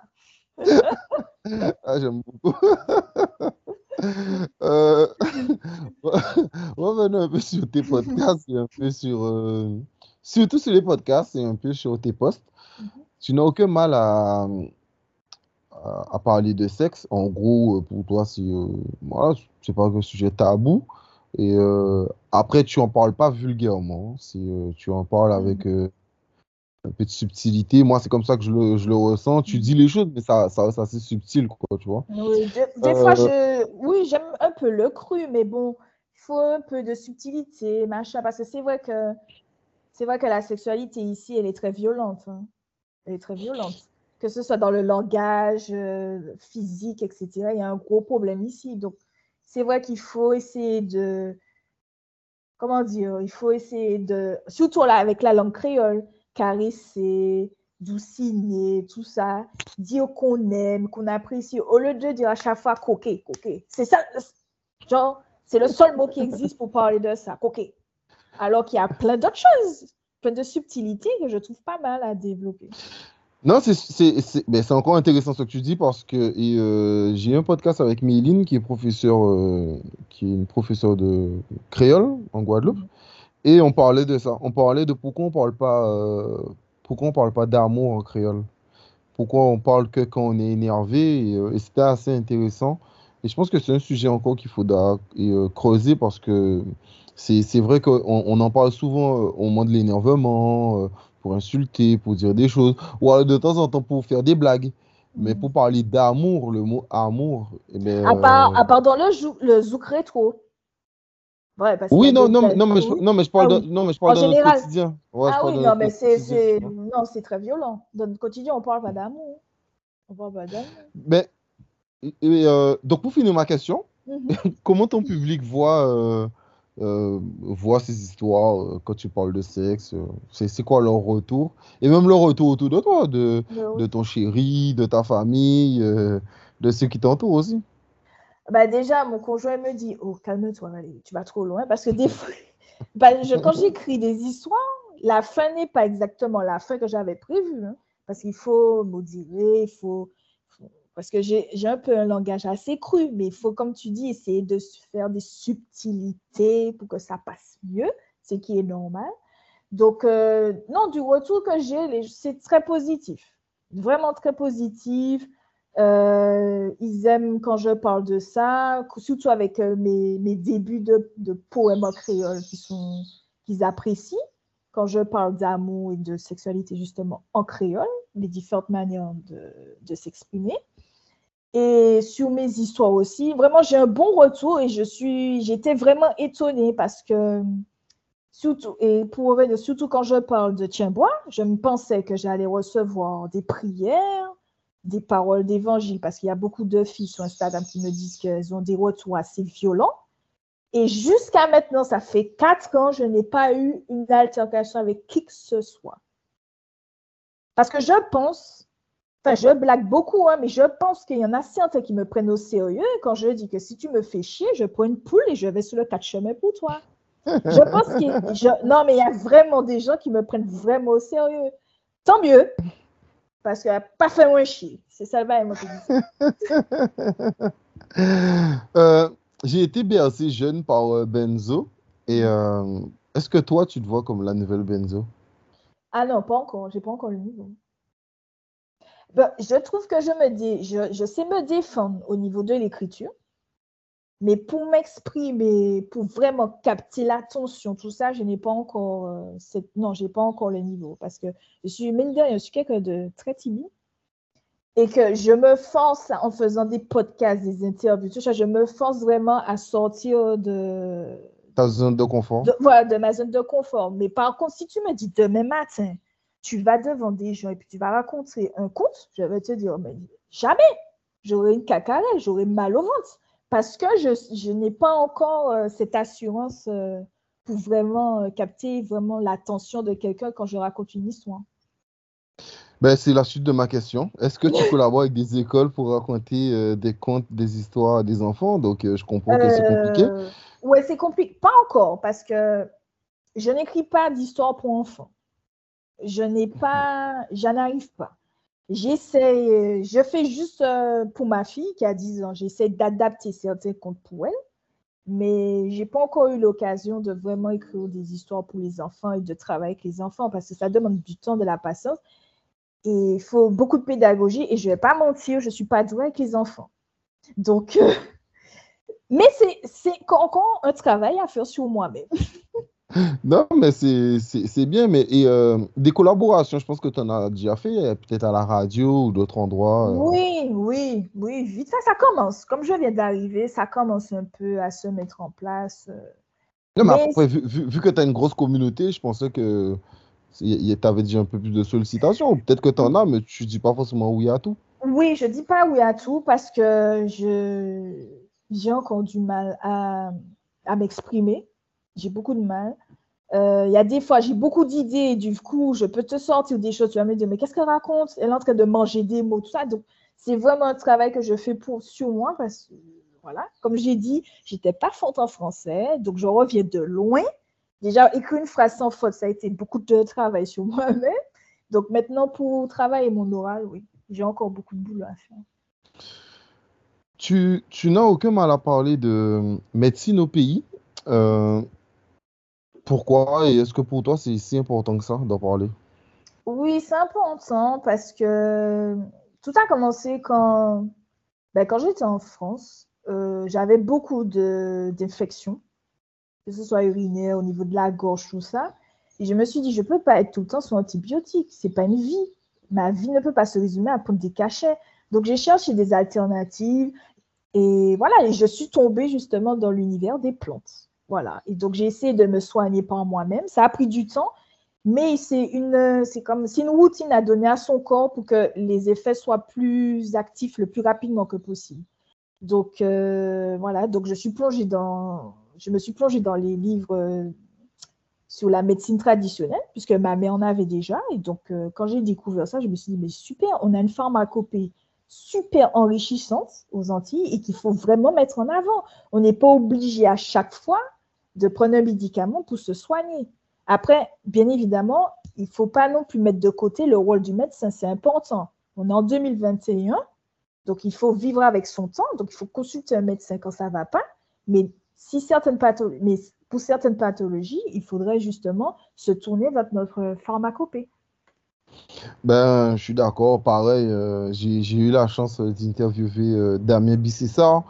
*laughs* ah, j'aime beaucoup. euh, revenons un peu sur tes podcasts et un peu sur. Euh, surtout sur les podcasts et un peu sur tes posts tu n'as aucun mal à, à, parler de sexe. En gros, euh, pour toi, c'est euh, voilà, pas un sujet tabou. Et euh, après, tu en parles pas vulgairement. Euh, tu en parles mm. avec un peu de subtilité. Moi, c'est comme ça que je le, je le, ressens. Tu dis les choses, mais ça, ça, ça c'est subtil, quoi, tu vois. Oui, des, fois, je, oui, j'aime un peu le cru, mais bon, il faut un peu de subtilité, machin, parce que c'est vrai que c'est vrai que la sexualité ici, elle est très violente. Hein elle est très violente. Que ce soit dans le langage euh, physique, etc. Il y a un gros problème ici. Donc, c'est vrai qu'il faut essayer de. Comment dire Il faut essayer de. Surtout là, avec la langue créole, caresser, douciner, tout ça. Dire qu'on aime, qu'on apprécie. Au lieu de dire à chaque fois coquet, coquet. C'est ça. Genre, c'est le seul mot qui existe pour parler de ça, coquet. Alors qu'il y a plein d'autres choses de subtilité que je trouve pas mal à développer. Non, c'est encore intéressant ce que tu dis parce que euh, j'ai un podcast avec Méline qui est professeur, euh, qui est une professeure de créole en Guadeloupe. Mm-hmm. Et on parlait de ça. On parlait de pourquoi on parle pas, euh, pourquoi on parle pas d'amour en créole. Pourquoi on parle que quand on est énervé. Et, c'était assez intéressant. Et je pense que c'est un sujet encore qu'il faut creuser parce que c'est vrai qu'on on en parle souvent euh, au moment de l'énervement, euh, pour insulter, pour dire des choses, ou alors de temps en temps pour faire des blagues. Mais Mm. pour parler d'amour, le mot amour, eh ben, À part, euh, à part dans le, jou- le zouk rétro. Ouais, parce Oui, non, des non, blagues. non, mais je, Oui. non, mais je parle Ah non, mais je parle En dans notre général. quotidien. Ouais, Ah oui, non, mais c'est, quotidien, c'est... Non, très violent. Dans notre quotidien, on parle pas d'amour. On parle pas d'amour. Mais, et- et, euh, donc pour finir ma question, Mhm. *laughs* comment ton public voit, euh, euh, voit ces histoires euh, quand tu parles de sexe? euh, c'est, c'est quoi leur retour? Et même leur retour autour de toi, de, oui. de ton chéri, de ta famille, euh, de ceux qui t'entourent aussi. Bah déjà, mon conjoint me dit, oh, calme-toi, allez, tu vas trop loin. Parce que des fois, *laughs* bah, je- quand j'écris des histoires, la fin n'est pas exactement la fin que j'avais prévue. hein. parce qu'il faut modérer, il faut... Parce que j'ai un peu un langage assez cru, mais il faut, comme tu dis, essayer de faire des subtilités pour que ça passe mieux, ce qui est normal. Donc, euh, non, du retour que j'ai, c'est très positif. Vraiment très positif. Euh, ils aiment quand je parle de ça, surtout avec euh, mes, mes débuts de, poèmes en créole qu'ils apprécient quand je parle d'amour et de sexualité justement en créole, les différentes manières de s'exprimer. Et sur mes histoires aussi, vraiment j'ai un bon retour et je suis, j'étais vraiment étonnée parce que surtout et pour surtout quand je parle de Tiens-Bois, je me pensais que j'allais recevoir des prières des paroles d'évangile, parce qu'il y a beaucoup de filles sur Instagram qui me disent qu'elles ont des retours assez violents. Et jusqu'à maintenant, ça fait quatre ans, je n'ai pas eu une altercation avec qui que ce soit. Parce que je pense, enfin, je blague beaucoup, hein, mais je pense qu'il y en a certains qui me prennent au sérieux quand je dis que si tu me fais chier, je prends une poule et je vais sur le quatre chemins pour toi. Je pense que je... non, mais il y a vraiment des gens qui me prennent vraiment au sérieux. Tant mieux, parce qu'elle n'a pas fait moins chier. C'est ça le. *laughs* Euh, j'ai été bercé jeune par euh, Benzo. Et euh, est-ce que toi, tu te vois comme la nouvelle Benzo? Ah non, pas encore. J'ai pas encore le niveau. Ben, je trouve que je me dis, je, je sais me défendre au niveau de l'écriture, mais pour m'exprimer, pour vraiment capter l'attention, tout ça, je n'ai pas encore euh, cette... non, j'ai pas encore le niveau parce que je suis mine de je suis quelqu'un de très timide et que je me force en faisant des podcasts, des interviews, tout ça, je me force vraiment à sortir de Ta zone de confort? de, voilà, de ma zone de confort. Mais par contre, si tu me dis demain matin, tu vas devant des gens et puis tu vas raconter un conte, je vais te dire, mais jamais, j'aurai une cacarelle, j'aurai mal au ventre. Parce que je, je n'ai pas encore euh, cette assurance euh, pour vraiment euh, capter vraiment l'attention de quelqu'un quand je raconte une histoire. Ben, c'est la suite de ma question. Est-ce que tu *laughs* collabores avec des écoles pour raconter des contes, des histoires à des enfants? Donc, je comprends que c'est compliqué. Ouais, c'est compliqué. Pas encore, parce que je n'écris pas d'histoire pour enfants. Je n'ai pas, j'en arrive pas. J'essaie, je fais juste euh, pour ma fille qui a 10 ans, j'essaie d'adapter certains contes pour elle, mais j'ai pas encore eu l'occasion de vraiment écrire des histoires pour les enfants et de travailler avec les enfants parce que ça demande du temps, de la patience et il faut beaucoup de pédagogie et je vais pas mentir, je suis pas douée avec les enfants. Donc, euh, *laughs* mais c'est encore un travail à faire sur moi-même. *laughs* Non, mais c'est bien. Mais et, euh, des collaborations, je pense que tu en as déjà fait, euh, peut-être à la radio ou d'autres endroits. euh. Oui, oui, oui, vite fait, ça commence. Comme je viens d'arriver, ça commence un peu à se mettre en place. Non, mais Mais après, vu, vu- vu que tu as une grosse communauté, je pensais que tu avais déjà un peu plus de sollicitations. Peut-être que tu en as, mais tu dis pas forcément oui à tout. Oui, je dis pas oui à tout parce que je j'ai encore du mal à, à m'exprimer. J'ai beaucoup de mal. Euh, Il y a des fois, j'ai beaucoup d'idées du coup, je peux te sortir des choses. Tu vas me dire, mais qu'est-ce qu'elle raconte? Elle est en train de manger des mots, tout ça. Donc, c'est vraiment un travail que je fais pour, sur moi parce que, voilà, comme j'ai dit, j'étais pas forte en français, donc je reviens de loin. Déjà, écrire une phrase sans faute, ça a été beaucoup de travail sur *laughs* moi-même. Donc, maintenant, pour travailler mon oral, oui, j'ai encore beaucoup de boulot à faire. Tu, tu n'as aucun mal à parler de médecine au pays. Euh, pourquoi et est-ce que pour toi c'est si important que ça d'en parler? Oui, c'est important parce que tout a commencé quand, ben, quand j'étais en France. Euh, j'avais beaucoup d'infections, que ce soit urinaire, au niveau de la gorge, tout ça. Et je me suis dit, je ne peux pas être tout le temps sous antibiotiques. Ce n'est pas une vie. Ma vie ne peut pas se résumer à prendre des cachets. Donc, j'ai cherché des alternatives. Et voilà, et je suis tombée justement dans l'univers des plantes. Voilà. Et donc, j'ai essayé de me soigner par moi-même. Ça a pris du temps, mais c'est une, c'est comme, une routine à donner à son corps pour que les effets soient plus actifs le plus rapidement que possible. Donc, euh, voilà. Donc, je me suis plongée dans les livres euh, sur la médecine traditionnelle, puisque ma mère en avait déjà. Et donc, euh, quand j'ai découvert ça, je me suis dit, mais super, on a une pharmacopée super enrichissante aux Antilles et qu'il faut vraiment mettre en avant. On n'est pas obligé à chaque fois de prendre un médicament pour se soigner. Après, bien évidemment, il ne faut pas non plus mettre de côté le rôle du médecin, c'est important. On est en 2021, donc il faut vivre avec son temps, donc il faut consulter un médecin quand ça ne va pas, mais, si certaines mais pour certaines pathologies, il faudrait justement se tourner vers notre pharmacopée. Ben, je suis d'accord. Pareil, euh, j'ai eu la chance d'interviewer euh, Damien Bissessar,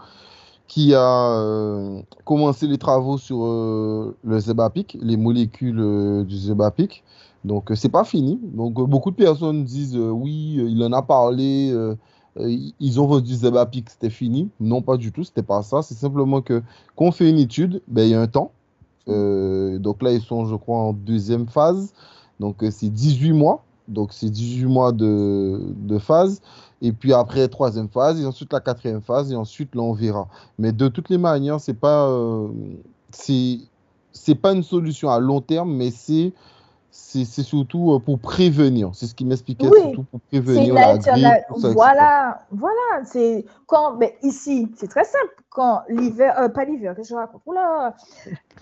qui a euh, commencé les travaux sur le Zebapic, les molécules du Zebapic. Donc, c'est pas fini. Donc, beaucoup de personnes disent oui, il en a parlé, ils ont vendu Zebapic, c'était fini. Non, pas du tout, c'était pas ça. C'est simplement que quand on fait une étude, ben, il y a un temps. donc là, ils sont, je crois, en deuxième phase. Donc, c'est 18 mois. Donc, c'est 18 mois de, de, phase. Et puis après, troisième phase, et ensuite la quatrième phase, et ensuite, là, on verra. Mais de toutes les manières, c'est pas, euh, c'est pas une solution à long terme, mais c'est c'est surtout euh, pour prévenir. C'est ce qui m'expliquait, surtout pour prévenir la grippe. voilà, voilà. C'est quand, mais ici, c'est très simple. Quand l'hiver, euh, pas l'hiver, que je raconte? Oula,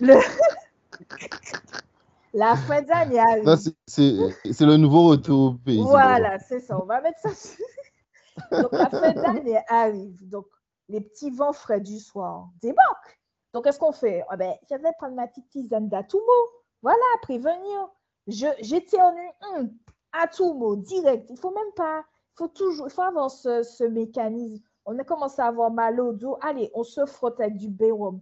le... *laughs* La fin d'année arrive. C'est le nouveau retour au pays. Voilà, c'est ça. On va mettre ça *laughs* Donc, la fin d'année arrive. Donc, les petits vents frais du soir débarquent. Donc, qu'est-ce qu'on fait? Ah ben, Je vais prendre ma petite tisane d'Atumo. Voilà, prévenir. J'éternue hum, Atumo, direct. Il ne faut même pas. Il faut toujours. Il faut avoir ce, mécanisme. On a commencé à avoir mal au dos. Allez, on se frotte avec du bérum.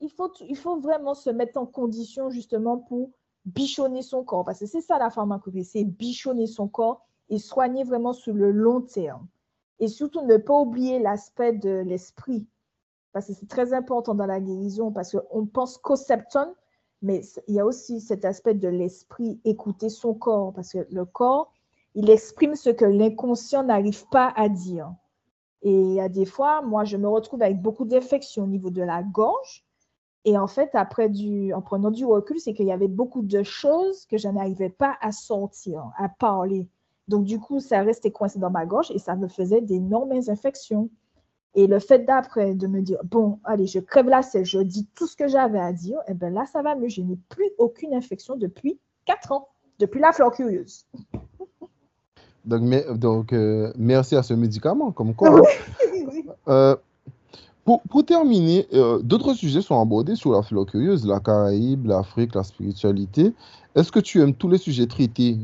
Il faut, il faut vraiment se mettre en condition justement pour bichonner son corps, parce que c'est ça la pharmacopée, c'est bichonner son corps et soigner vraiment sur le long terme. Et surtout, ne pas oublier l'aspect de l'esprit, parce que c'est très important dans la guérison, parce qu'on pense qu'au septum, mais il y a aussi cet aspect de l'esprit, écouter son corps, parce que le corps, il exprime ce que l'inconscient n'arrive pas à dire. Et à des fois, moi, je me retrouve avec beaucoup d'infections au niveau de la gorge, et en fait, après du, en prenant du recul, c'est qu'il y avait beaucoup de choses que je n'arrivais pas à sortir, à parler. Donc, du coup, ça restait coincé dans ma gorge et ça me faisait d'énormes infections. Et le fait d'après de me dire, bon, allez, je crève la selle, je dis tout ce que j'avais à dire, et eh bien là, ça va mieux. Je n'ai plus aucune infection depuis quatre ans, depuis la fleur curieuse. Donc, donc euh, merci à ce médicament, comme quoi. euh, pour, terminer, euh, d'autres sujets sont abordés sur la fleur curieuse, la Caraïbe, l'Afrique, la spiritualité. Est-ce que tu aimes tous les sujets traités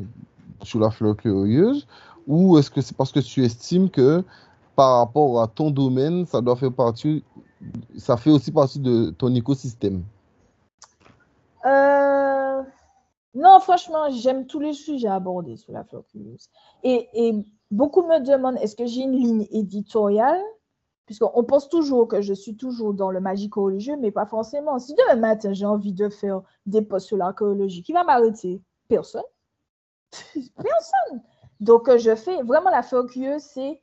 sur la fleur curieuse ou est-ce que c'est parce que tu estimes que par rapport à ton domaine, ça doit faire partie, ça fait aussi partie de ton écosystème? Euh, Non, franchement, j'aime tous les sujets abordés sur la fleur curieuse. Et beaucoup me demandent, est-ce que j'ai une ligne éditoriale? Puisqu'on pense toujours que je suis toujours dans le magico-religieux, mais pas forcément. Si demain matin, j'ai envie de faire des posts sur l'archéologie, qui va m'arrêter? Personne. *laughs* Personne. Donc, euh, je fais vraiment la focus, c'est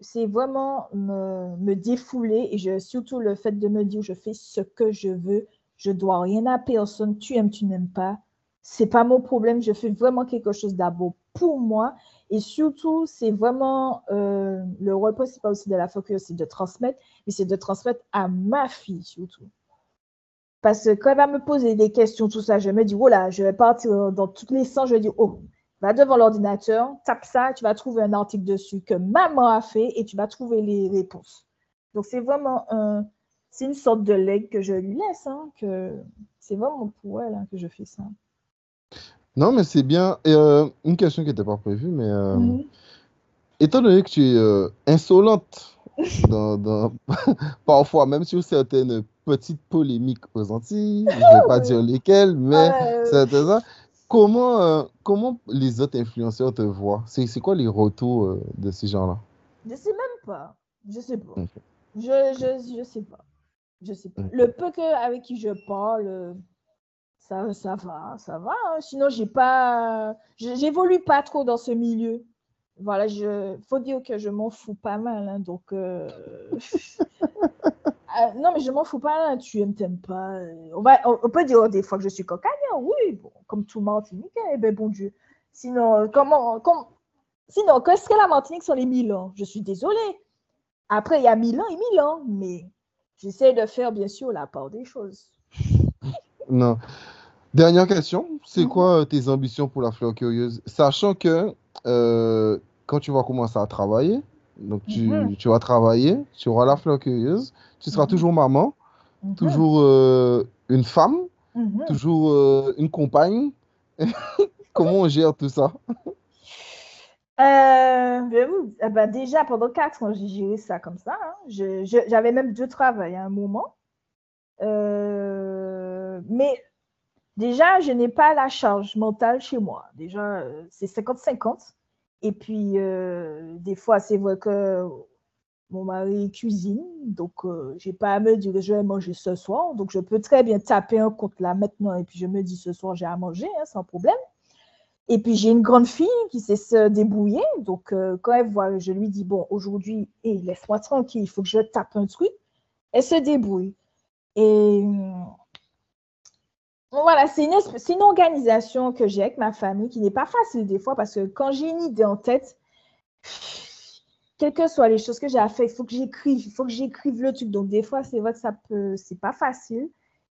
c'est vraiment me, me, défouler et je, surtout le fait de me dire je fais ce que je veux, je dois rien à personne, tu aimes, tu n'aimes pas, c'est pas mon problème, je fais vraiment quelque chose d'abord pour moi et surtout, c'est vraiment euh, le rôle principal aussi de la focus, c'est de transmettre, mais c'est de transmettre à ma fille surtout. Parce que quand elle va me poser des questions, tout ça, je me dis, oh là, je vais partir dans tous les sens, je dire, oh, va devant l'ordinateur, tape ça, tu vas trouver un article dessus que maman a fait et tu vas trouver les réponses. Donc, c'est vraiment un, c'est une sorte de leg que je lui laisse, hein, que c'est vraiment pour elle hein, que je fais ça. Non, mais c'est bien. Et, euh, une question qui n'était pas prévue, mais euh, mhm. étant donné que tu es euh, insolente, *laughs* dans, *laughs* parfois même sur certaines petites polémiques aux Antilles, je ne vais pas dire lesquelles, mais c'est ça. comment, comment les autres influenceurs te voient? C'est quoi les retours de ces gens-là? Je sais même pas. Je sais pas. Je, je, je sais pas. Je sais pas. Le peu que, avec qui je parle, ça, ça va, ça va. hein. Sinon, j'ai pas, je- j'évolue pas trop dans ce milieu. Voilà, je, faut dire que je m'en fous pas mal. hein, donc, euh, ah, *laughs* non, mais je m'en fous pas. là, tu aimes, t'aimes pas. euh, On va, on, on peut dire des fois que je suis cocagne. hein, oui, bon, comme tout Martiniquais. Eh ben, bon Dieu. Sinon, euh, comment, comme, sinon, qu'est-ce que la Martinique sur les Milan? Je suis désolée. Après, il y a Milan et Milan, mais j'essaie de faire, bien sûr, la part des choses. Non. Dernière question, c'est Mhm. quoi euh, tes ambitions pour la fleur curieuse? Sachant que euh, quand tu vas commencer à travailler, donc tu, Mhm. tu vas travailler, tu auras la fleur curieuse, tu seras Mhm. toujours maman, toujours euh, une femme, toujours euh, une compagne. *laughs* Comment on gère tout ça? Euh, ben eh ben déjà, pendant quatre ans, j'ai géré ça comme ça. hein. Je- je- j'avais même deux travails à un moment. Euh, mais déjà, je n'ai pas la charge mentale chez moi. Déjà, euh, c'est 50-50. Et puis, euh, des fois, c'est vrai que mon mari cuisine, donc euh, j'ai pas à me dire je vais manger ce soir. Donc, je peux très bien taper un compte là maintenant et puis je me dis ce soir, j'ai à manger, hein, sans problème. Et puis j'ai une grande fille qui sait se débrouiller. Donc euh, quand elle voit, je lui dis bon aujourd'hui, hey, laisse-moi tranquille, il faut que je tape un truc. Elle se débrouille. Et voilà, c'est une, organisation que j'ai avec ma famille qui n'est pas facile des fois parce que quand j'ai une idée en tête, quelles que soient les choses que j'ai à faire, il faut que j'écrive, il faut que j'écrive le truc. Donc des fois, c'est vrai que ça peut, c'est pas facile.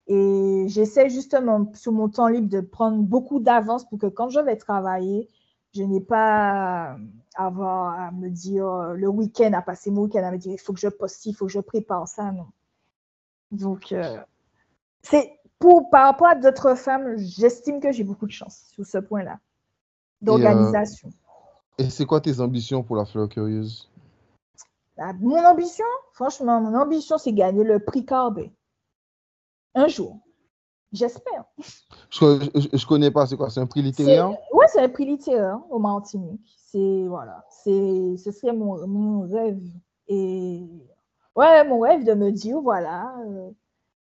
Et j'essaie justement sur mon temps libre de prendre beaucoup d'avance pour que quand je vais travailler, je n'ai pas à avoir à me dire euh, le week-end, à passer mon week-end à me dire il faut que je poste il faut que je prépare ça. Non. Donc, euh, c'est pour par rapport à d'autres femmes, j'estime que j'ai beaucoup de chance sur ce point-là d'organisation. Et c'est quoi tes ambitions pour la fleur curieuse? Ah, Mon ambition, franchement, mon ambition, c'est gagner le prix Carbet. Un jour. J'espère. Je, je connais pas, c'est quoi? C'est un prix littéraire? Ouais, c'est un prix littéraire au Martinique. C'est voilà, c'est ce serait mon, mon rêve et ouais, mon rêve de me dire voilà, euh,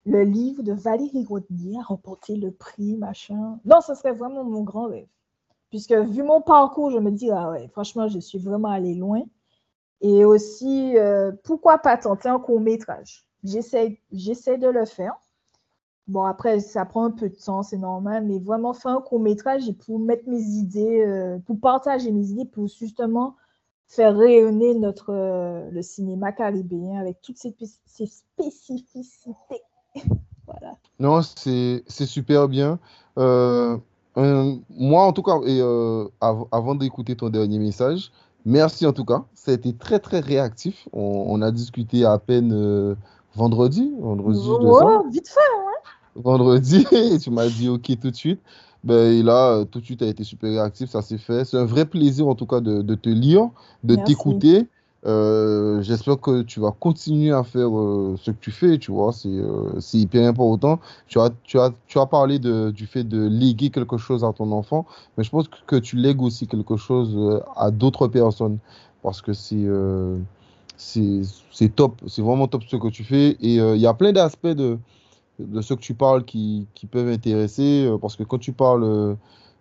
le livre de Valérie Rodney a remporté le prix machin. Non, ce serait vraiment mon grand rêve. Puisque vu mon parcours, je me dis ah ouais, franchement, je suis vraiment allée loin. Et aussi, euh, pourquoi pas tenter un court-métrage? J'essaie, j'essaie de le faire. Bon, après, ça prend un peu de temps, c'est normal, mais vraiment faire un court-métrage et pour mettre mes idées, euh, pour partager mes idées, pour justement faire rayonner notre, euh, le cinéma caribéen avec toutes ces, spé- ces spécificités. *laughs* voilà. Non, c'est super bien. Euh, euh, moi, en tout cas, et euh, av- avant d'écouter ton dernier message, merci en tout cas. Ça a été très, très réactif. On, on a discuté à peine euh, vendredi, vendredi. Ouais, vite fait. Vendredi, et *laughs* tu m'as dit OK tout de suite. Ben, et là, tout de suite, tu as été super réactif, ça s'est fait. C'est un vrai plaisir en tout cas de, de te lire, de t'écouter. Euh, j'espère que tu vas continuer à faire euh, ce que tu fais, tu vois, c'est euh, c'est hyper important. Tu as, tu as, tu as parlé du fait de léguer quelque chose à ton enfant, mais je pense que, tu lègues aussi quelque chose à d'autres personnes parce que c'est c'est top, c'est vraiment top ce que tu fais et il y a plein d'aspects de, de ce que tu parles qui, qui peuvent intéresser parce que quand tu parles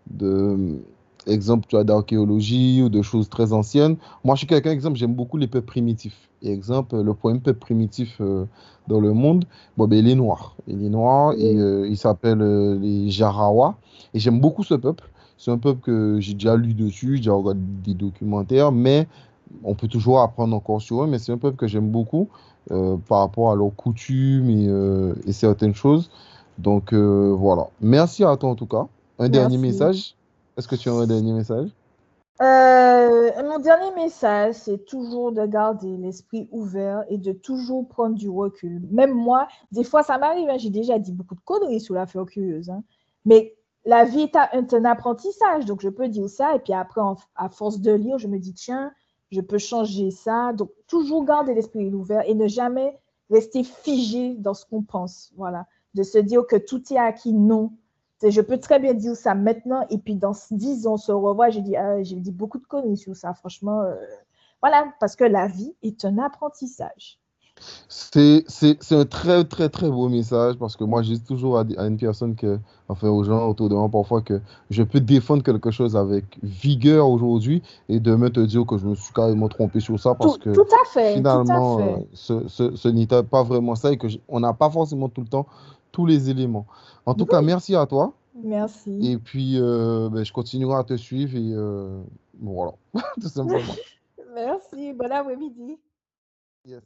de exemple tu as d'archéologie ou de choses très anciennes moi je suis quelqu'un exemple j'aime beaucoup les peuples primitifs et exemple le premier peuple primitif euh, dans le monde bon ben il est noir il est noir et euh, il s'appelle euh, les Jarawa et j'aime beaucoup ce peuple c'est un peuple que j'ai déjà lu dessus j'ai déjà regardé des documentaires mais on peut toujours apprendre encore sur eux mais c'est un peuple que j'aime beaucoup euh, par rapport à leurs coutumes et, et certaines choses. Donc voilà. Merci à toi en tout cas. Un dernier message. Est-ce que tu as un dernier message? Euh, mon dernier message, c'est toujours de garder l'esprit ouvert et de toujours prendre du recul. Même moi, des fois, ça m'arrive, hein, j'ai déjà dit beaucoup de conneries sur la fleur curieuse, hein. mais la vie est un, apprentissage, donc je peux dire ça, et puis après, à force de lire, je me dis, tiens, je peux changer ça. Donc, toujours garder l'esprit ouvert et ne jamais rester figé dans ce qu'on pense. Voilà. De se dire que tout est acquis, non. Je peux très bien dire ça maintenant et puis dans 10 ans, on se revoit. J'ai dit, ah, j'ai dit beaucoup de conneries sur ça, franchement. Euh, voilà, parce que la vie est un apprentissage. C'est un très, très, très beau message parce que moi, je dis toujours à, une personne, que, enfin aux gens autour de moi parfois, que je peux défendre quelque chose avec vigueur aujourd'hui et demain te dire que je me suis carrément trompé sur ça parce que tout à fait, finalement, euh, ce, ce, ce n'était pas vraiment ça et qu'on n'a pas forcément tout le temps tous les éléments. En tout cas, merci à toi. Merci. Et puis, euh, ben, je continuerai à te suivre et euh, voilà, *laughs* tout simplement. *laughs* merci. Bon après-midi. Yes.